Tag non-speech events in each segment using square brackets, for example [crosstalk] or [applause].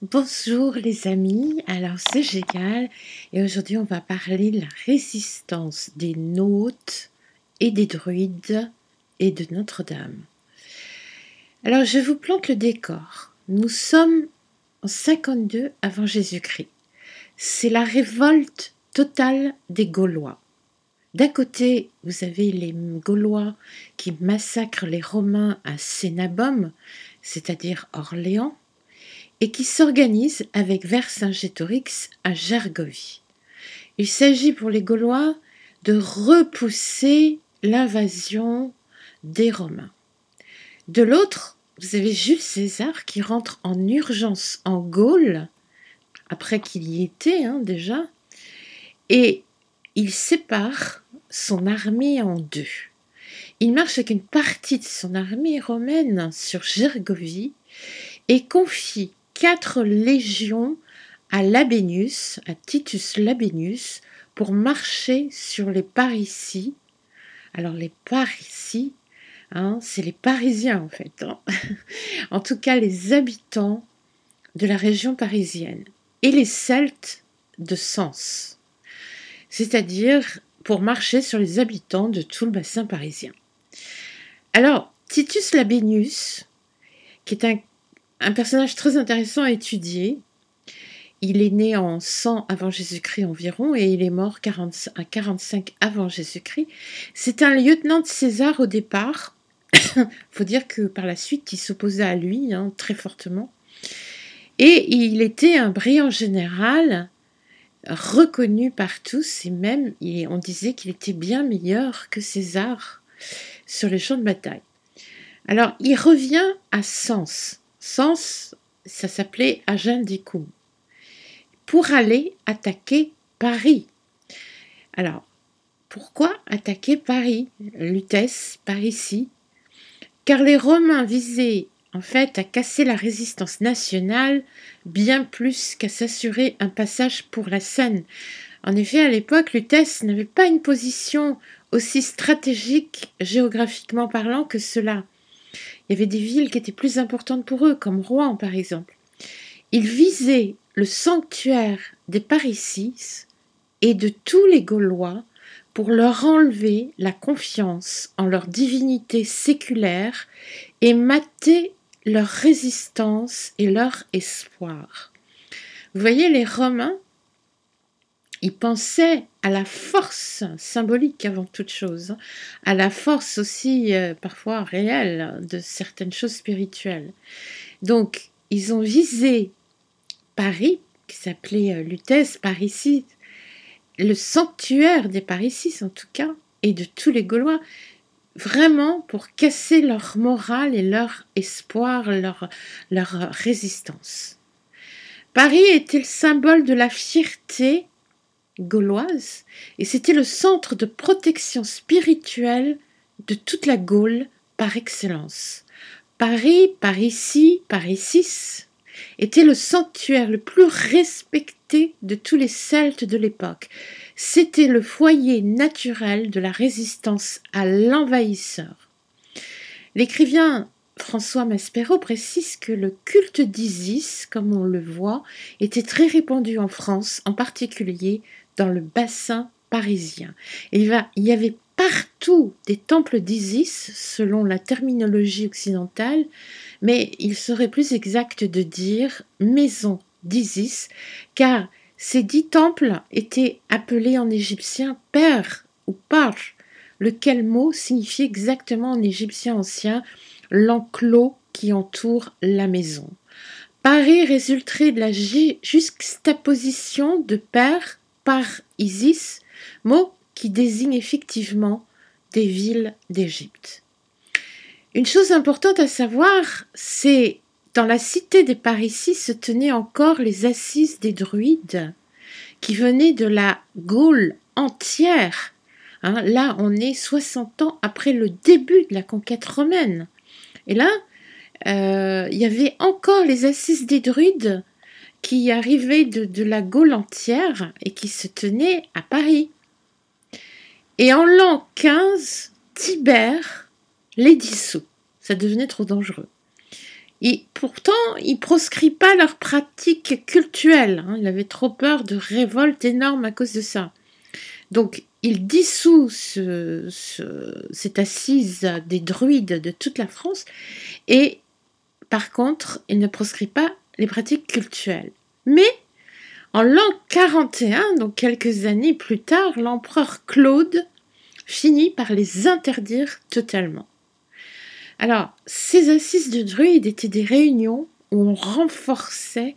Bonjour les amis, alors c'est génial et aujourd'hui on va parler de la résistance des Nautes et des druides et de Notre-Dame. Alors je vous plante le décor. Nous sommes en 52 avant Jésus-Christ. C'est la révolte totale des Gaulois. D'un côté, vous avez les Gaulois qui massacrent les Romains à Cénabum, c'est-à-dire Orléans, et qui s'organise avec Vercingétorix à Gergovie. Il s'agit pour les Gaulois de repousser l'invasion des Romains. De l'autre, vous avez Jules César qui rentre en urgence en Gaule, après qu'il y était hein, déjà, et il sépare son armée en deux. Il marche avec une partie de son armée romaine sur Gergovie et confie quatre légions à Labienus, à Titus Labienus, pour marcher sur les Parisis. Alors les Parisis, hein, c'est les Parisiens en fait. Hein. [laughs] en tout cas les habitants de la région parisienne. Et les Celtes de Sens. C'est-à-dire pour marcher sur les habitants de tout le bassin parisien. Alors, Titus Labienus, qui est un un personnage très intéressant à étudier. Il est né en 100 avant Jésus-Christ environ et il est mort à 45 avant Jésus-Christ. C'est un lieutenant de César au départ. Il [coughs] faut dire que par la suite, il s'opposait à lui hein, très fortement. Et il était un brillant général, reconnu par tous, et même on disait qu'il était bien meilleur que César sur les champs de bataille. Alors, il revient à Sens. Sens, ça s'appelait Agendicum, pour aller attaquer Paris. Alors, pourquoi attaquer Paris Lutèce, par ici? Car les Romains visaient en fait à casser la résistance nationale bien plus qu'à s'assurer un passage pour la Seine. En effet, à l'époque, Lutèce n'avait pas une position aussi stratégique géographiquement parlant que cela. Il y avait des villes qui étaient plus importantes pour eux, comme Rouen par exemple. Ils visaient le sanctuaire des Parisis et de tous les Gaulois pour leur enlever la confiance en leur divinité séculaire et mater leur résistance et leur espoir. Vous voyez, les Romains il pensait à la force symbolique avant toute chose, à la force aussi euh, parfois réelle de certaines choses spirituelles. Donc, ils ont visé Paris, qui s'appelait euh, Lutèce, Parisis, le sanctuaire des Parisis en tout cas, et de tous les Gaulois, vraiment pour casser leur morale et leur espoir, leur, leur résistance. Paris était le symbole de la fierté gauloise, et c'était le centre de protection spirituelle de toute la Gaule par excellence. Paris, par ici, par ici, était le sanctuaire le plus respecté de tous les Celtes de l'époque. C'était le foyer naturel de la résistance à l'envahisseur. L'écrivain François Maspero précise que le culte d'Isis, comme on le voit, était très répandu en France, en particulier dans le bassin parisien. il, y avait partout des temples d'Isis, selon la terminologie occidentale, mais il serait plus exact de dire maison d'Isis, car ces dix temples étaient appelés en égyptien père ou par, lequel mot signifie exactement en égyptien ancien l'enclos qui entoure la maison. Paris résulterait de la juxtaposition de père par Isis, mot qui désigne effectivement des villes d'Égypte. Une chose importante à savoir, c'est dans la cité des Parisis se tenaient encore les assises des druides qui venaient de la Gaule entière. Hein, là, on est 60 ans après le début de la conquête romaine. Et là, euh, il y avait encore les assises des druides qui arrivait de, la Gaule entière et qui se tenait à Paris. Et en l'an 15, Tibère les dissout. Ça devenait trop dangereux. Et pourtant, il proscrit pas leurs pratiques cultuelles. Hein. Il avait trop peur de révoltes énormes à cause de ça. Donc, il dissout cette assise des druides de toute la France et par contre, il ne proscrit pas les pratiques cultuelles. Mais en l'an 41, donc quelques années plus tard, l'empereur Claude finit par les interdire totalement. Alors, ces assises de druides étaient des réunions où on renforçait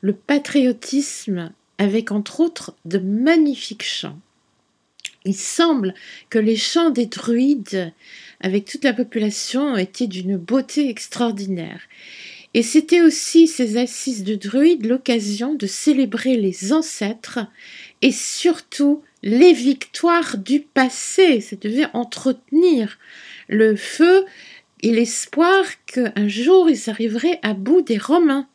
le patriotisme avec entre autres de magnifiques chants. Il semble que les chants des druides avec toute la population étaient d'une beauté extraordinaire. Et c'était aussi ces assises de druides l'occasion de célébrer les ancêtres et surtout les victoires du passé. Devait entretenir le feu et l'espoir qu'un jour ils arriveraient à bout des Romains.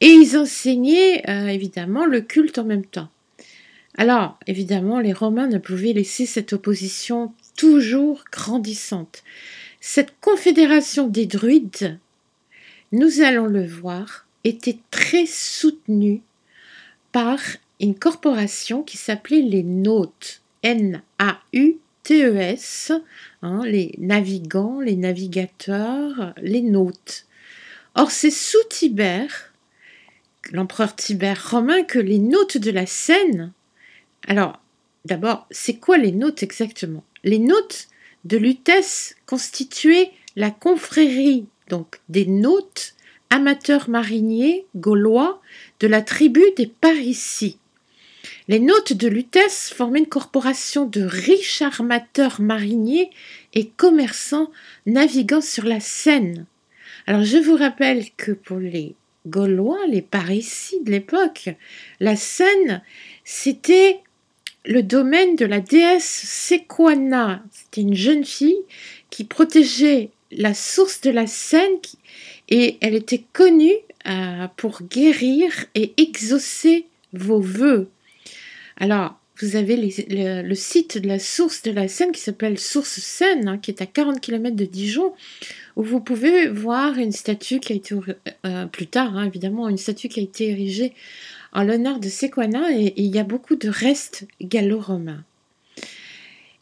Et ils enseignaient euh, évidemment le culte en même temps. Alors, évidemment, les Romains ne pouvaient laisser cette opposition toujours grandissante. Cette confédération des druides, nous allons le voir, était très soutenue par une corporation qui s'appelait les Nautes, N-A-U-T-E-S, hein, les navigants, les navigateurs, les Nautes. Or, c'est sous Tibère, l'empereur Tibère romain, que les Nautes de la Seine, alors, d'abord, c'est quoi les notes exactement? Les notes de Lutèce constituaient la confrérie des notes amateurs mariniers gaulois de la tribu des Parisis. Les notes de Lutèce formaient une corporation de riches armateurs mariniers et commerçants naviguant sur la Seine. Alors je vous rappelle que pour les Gaulois, les Parisis de l'époque, la Seine, c'était le domaine de la déesse Sequana. C'était une jeune fille qui protégeait la source de la Seine et elle était connue euh, pour guérir et exaucer vos vœux. Alors, vous avez le, site de la source de la Seine qui s'appelle Source Seine, qui est à 40 km de Dijon, où vous pouvez voir une statue qui a été, euh, plus tard hein, évidemment, une statue qui a été érigée en l'honneur de Sequana et, il y a beaucoup de restes gallo-romains.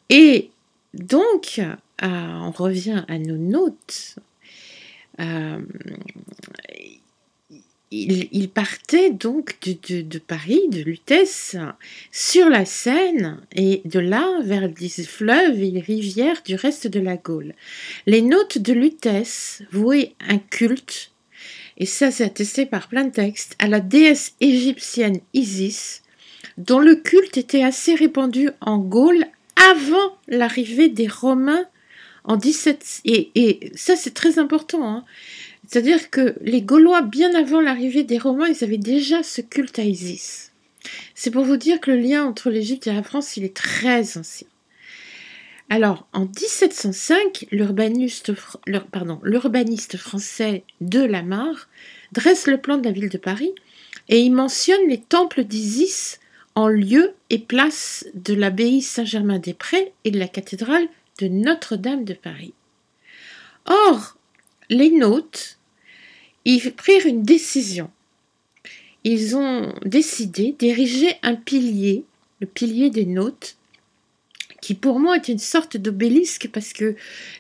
Et donc, euh, on revient à nos notes. Euh, il, partait donc de, Paris, de Lutèce, sur la Seine, et de là vers les fleuves et les rivières du reste de la Gaule. Les notes de Lutèce vouaient un culte et ça c'est attesté par plein de textes, à la déesse égyptienne Isis, dont le culte était assez répandu en Gaule avant l'arrivée des Romains en 17... Et, ça c'est très important, hein. c'est-à-dire que les Gaulois, bien avant l'arrivée des Romains, ils avaient déjà ce culte à Isis. C'est pour vous dire que le lien entre l'Égypte et la France, il est très ancien. Alors, en 1705, l'urbaniste français de Lamarre dresse le plan de la ville de Paris et il mentionne les temples d'Isis en lieu et place de l'abbaye Saint-Germain-des-Prés et de la cathédrale de Notre-Dame de Paris. Or, les Nautes, ils prirent une décision. Ils ont décidé d'ériger un pilier, le pilier des Nautes, qui pour moi est une sorte d'obélisque parce que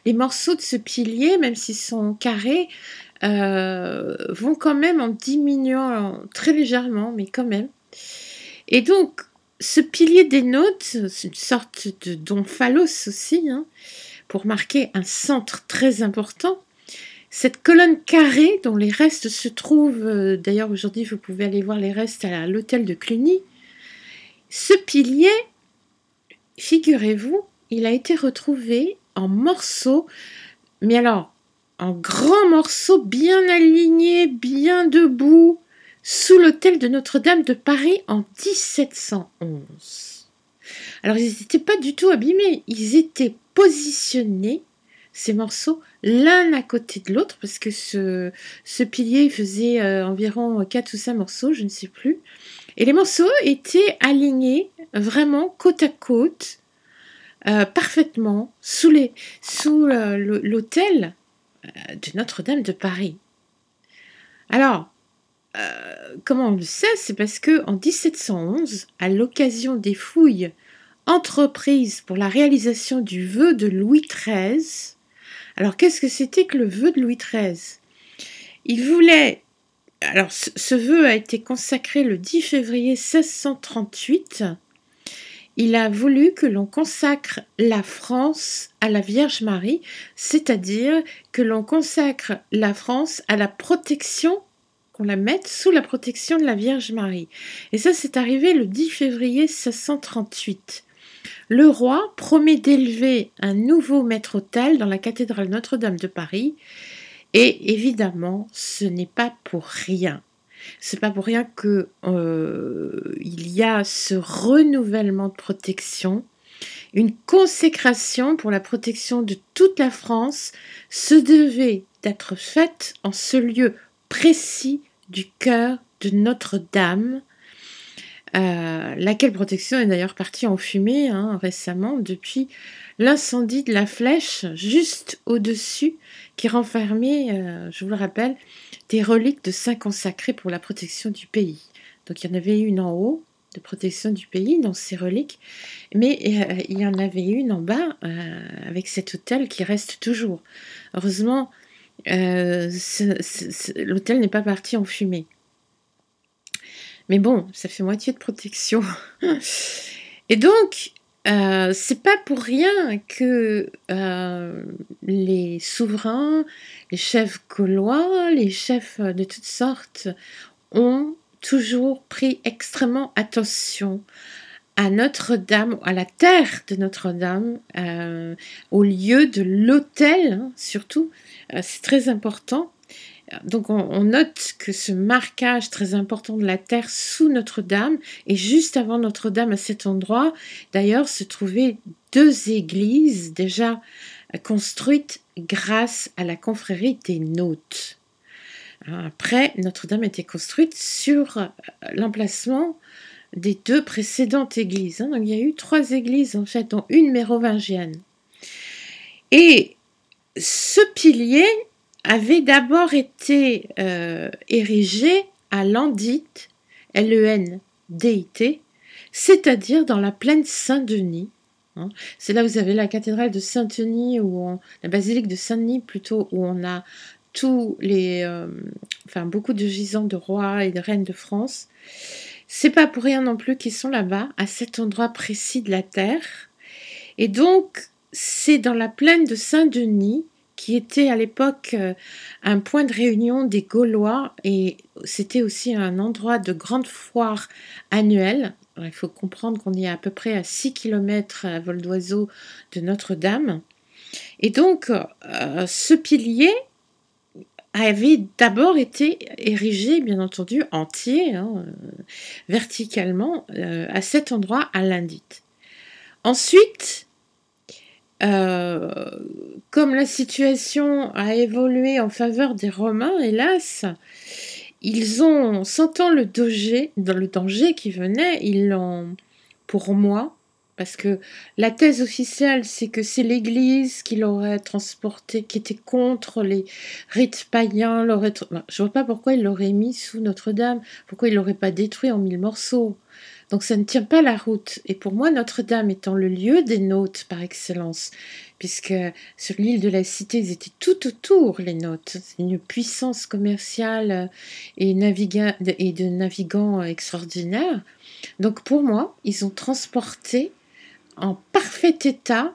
les morceaux de ce pilier, même s'ils sont carrés, euh, vont quand même en diminuant très légèrement, mais quand même. Et donc, ce pilier des notes, c'est une sorte de domphalos aussi, hein, pour marquer un centre très important. Cette colonne carrée dont les restes se trouvent, euh, d'ailleurs aujourd'hui vous pouvez aller voir les restes à l'hôtel de Cluny, ce pilier figurez-vous, il a été retrouvé en morceaux, mais alors en grands morceaux bien alignés, bien debout, sous l'hôtel de Notre-Dame de Paris en 1711. Alors ils n'étaient pas du tout abîmés, ils étaient positionnés, ces morceaux, l'un à côté de l'autre, parce que ce, ce pilier faisait euh, environ 4 ou 5 morceaux, je ne sais plus. Et les morceaux étaient alignés vraiment côte à côte, euh, parfaitement, sous l'hôtel, de Notre-Dame de Paris. Alors, euh, comment on le sait C'est parce que en 1711, à l'occasion des fouilles entreprises pour la réalisation du vœu de Louis XIII, alors qu'est-ce que c'était que le vœu de Louis XIII Il voulait alors, ce vœu a été consacré le 10 février 1638. Il a voulu que l'on consacre la France à la Vierge Marie, c'est-à-dire que l'on consacre la France à la protection, qu'on la mette sous la protection de la Vierge Marie. Et ça, c'est arrivé le 10 février 1638. Le roi promet d'élever un nouveau maître-autel dans la cathédrale Notre-Dame de Paris et évidemment, ce n'est pas pour rien. C'est pas pour rien que euh, il y a ce renouvellement de protection, une consécration pour la protection de toute la France se devait d'être faite en ce lieu précis du cœur de Notre-Dame, euh, laquelle protection est d'ailleurs partie en fumée hein, récemment depuis l'incendie de la flèche juste au-dessus qui renfermait, euh, je vous le rappelle, des reliques de saints consacrés pour la protection du pays. Donc il y en avait une en haut de protection du pays dans ces reliques, mais euh, il y en avait une en bas avec cet hôtel qui reste toujours. Heureusement, l'hôtel n'est pas parti en fumée. Mais bon, ça fait moitié de protection. [laughs] Et donc, euh, c'est pas pour rien que euh, les souverains, les chefs gaulois, les chefs de toutes sortes ont toujours pris extrêmement attention à Notre-Dame, à la terre de Notre-Dame, euh, au lieu de l'autel, hein, surtout. c'est très important donc on, note que ce marquage très important de la terre sous Notre-Dame et juste avant Notre-Dame à cet endroit, d'ailleurs, se trouvaient deux églises déjà construites grâce à la confrérie des Nôtes. Après, Notre-Dame était construite sur euh, l'emplacement des deux précédentes églises. Hein. Donc il y a eu trois églises en fait, dont une mérovingienne. Et ce pilier avait d'abord été euh, érigé à Landit, L-E-N-D-I-T, c'est-à-dire dans la plaine Saint-Denis. Hein. C'est là où vous avez la cathédrale de Saint-Denis, la basilique de Saint-Denis plutôt, où on a tous les, euh, enfin beaucoup de gisants de rois et de reines de France. C'est pas pour rien non plus qu'ils sont là-bas, à cet endroit précis de la terre. Et donc, c'est dans la plaine de Saint-Denis qui était à l'époque euh, un point de réunion des Gaulois et c'était aussi un endroit de grande foire annuelle. il faut comprendre qu'on est à peu près à 6 km à vol d'oiseau de Notre-Dame. Et donc, euh, ce pilier avait d'abord été érigé, bien entendu, entier, hein, euh, verticalement, à cet endroit à l'Indit. Ensuite, euh, comme la situation a évolué en faveur des Romains, hélas, ils ont, sentant le danger, dans le danger qui venait, ils l'ont, pour moi, parce que la thèse officielle, c'est que c'est l'Église qui l'aurait transporté, qui était contre les rites païens. L'aurait... Je vois pas pourquoi il l'aurait mis sous Notre-Dame, pourquoi il l'aurait pas détruit en mille morceaux. Donc ça ne tient pas la route. Et pour moi, Notre-Dame étant le lieu des notes par excellence, puisque sur l'île de la Cité, ils étaient tout autour, les notes. Une puissance commerciale et, et de navigants extraordinaire. Donc pour moi, ils ont transporté en parfait état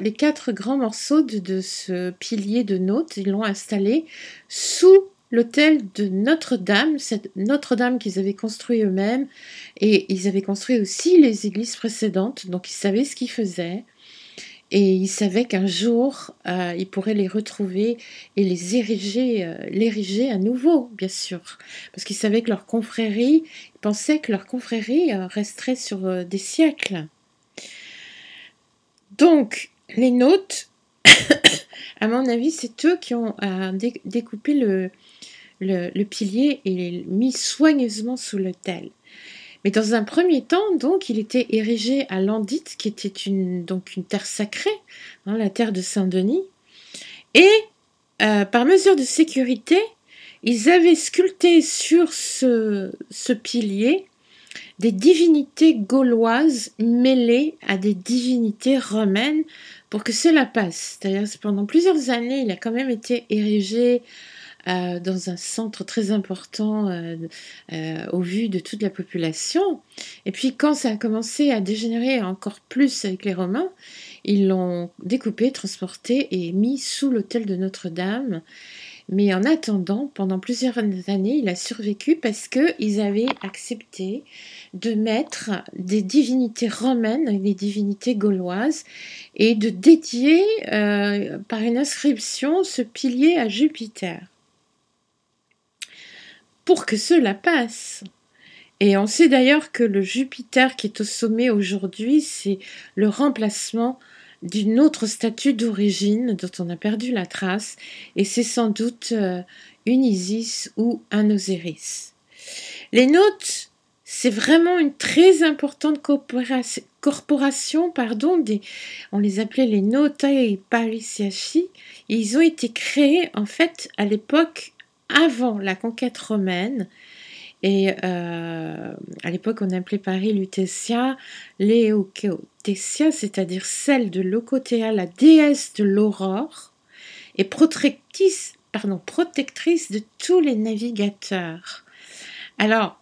les quatre grands morceaux de, ce pilier de notes. Ils l'ont installé sous l'hôtel de Notre-Dame, cette Notre-Dame qu'ils avaient construit eux-mêmes, et ils avaient construit aussi les églises précédentes, donc ils savaient ce qu'ils faisaient, et ils savaient qu'un jour, euh, ils pourraient les retrouver et les ériger, euh, à nouveau, bien sûr, parce qu'ils savaient que leur confrérie, ils pensaient que leur confrérie euh, resterait sur des siècles. Donc, les notes, [coughs] à mon avis, c'est eux qui ont découpé le, le, pilier est mis soigneusement sous l'autel. Mais dans un premier temps, donc, il était érigé à Landit, qui était une, donc une terre sacrée, hein, la terre de Saint-Denis. Et euh, par mesure de sécurité, ils avaient sculpté sur ce, ce pilier des divinités gauloises mêlées à des divinités romaines pour que cela passe. C'est-à-dire pendant plusieurs années, il a quand même été érigé euh, dans un centre très important euh, euh, au vu de toute la population. Et puis quand ça a commencé à dégénérer encore plus avec les Romains, ils l'ont découpé, transporté et mis sous l'autel de Notre-Dame. Mais en attendant, pendant plusieurs années, il a survécu parce qu'ils avaient accepté de mettre des divinités romaines, des divinités gauloises, et de dédier euh, par une inscription ce pilier à Jupiter. Pour que cela passe. Et on sait d'ailleurs que le Jupiter qui est au sommet aujourd'hui, c'est le remplacement d'une autre statue d'origine dont on a perdu la trace, et c'est sans doute euh, une Isis ou un Osiris. Les notes, c'est vraiment une très importante corporation, pardon, on les appelait les Notae Parisiaci. Ils ont été créés en fait à l'époque avant la conquête romaine et euh, à l'époque, on appelait Paris Lutetia, Léokéotesia, c'est-à-dire celle de Locotea, la déesse de l'aurore, et protectrice, pardon, protectrice de tous les navigateurs. Alors,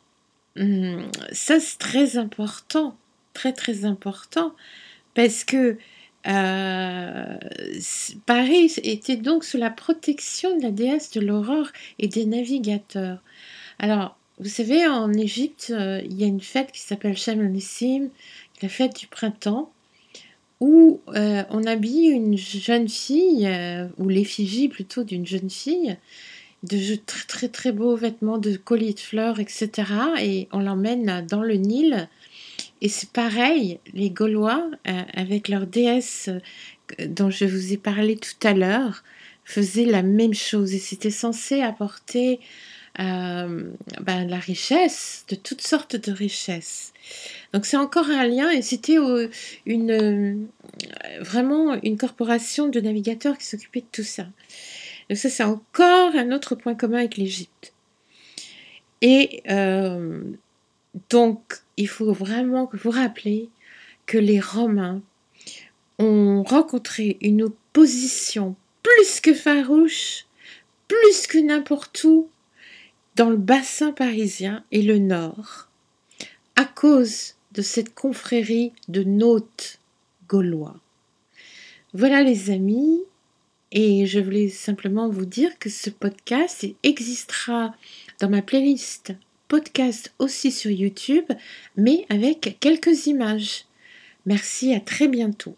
hum, ça c'est très important, très très important, parce que euh, Paris était donc sous la protection de la déesse de l'aurore et des navigateurs. Alors, vous savez, en Égypte, euh, il y a une fête qui s'appelle Shem Nissim, la fête du printemps, où euh, on habille une jeune fille, euh, ou l'effigie plutôt d'une jeune fille, de très très très beaux vêtements, de colliers de fleurs, etc. Et on l'emmène dans le Nil. Et c'est pareil, les Gaulois, avec leur déesse dont je vous ai parlé tout à l'heure, faisaient la même chose. Et c'était censé apporter euh, ben, la richesse, de toutes sortes de richesses. Donc c'est encore un lien et c'était une, euh, vraiment une corporation de navigateurs qui s'occupait de tout ça. Donc ça c'est encore un autre point commun avec l'Égypte. Et euh, donc il faut vraiment vous rappeler que les Romains ont rencontré une opposition plus que farouche, plus que n'importe où dans le bassin parisien et le nord, à cause de cette confrérie de nautes gaulois. Voilà les amis, et je voulais simplement vous dire que ce podcast existera dans ma playlist podcast aussi sur YouTube, mais avec quelques images. Merci, à très bientôt.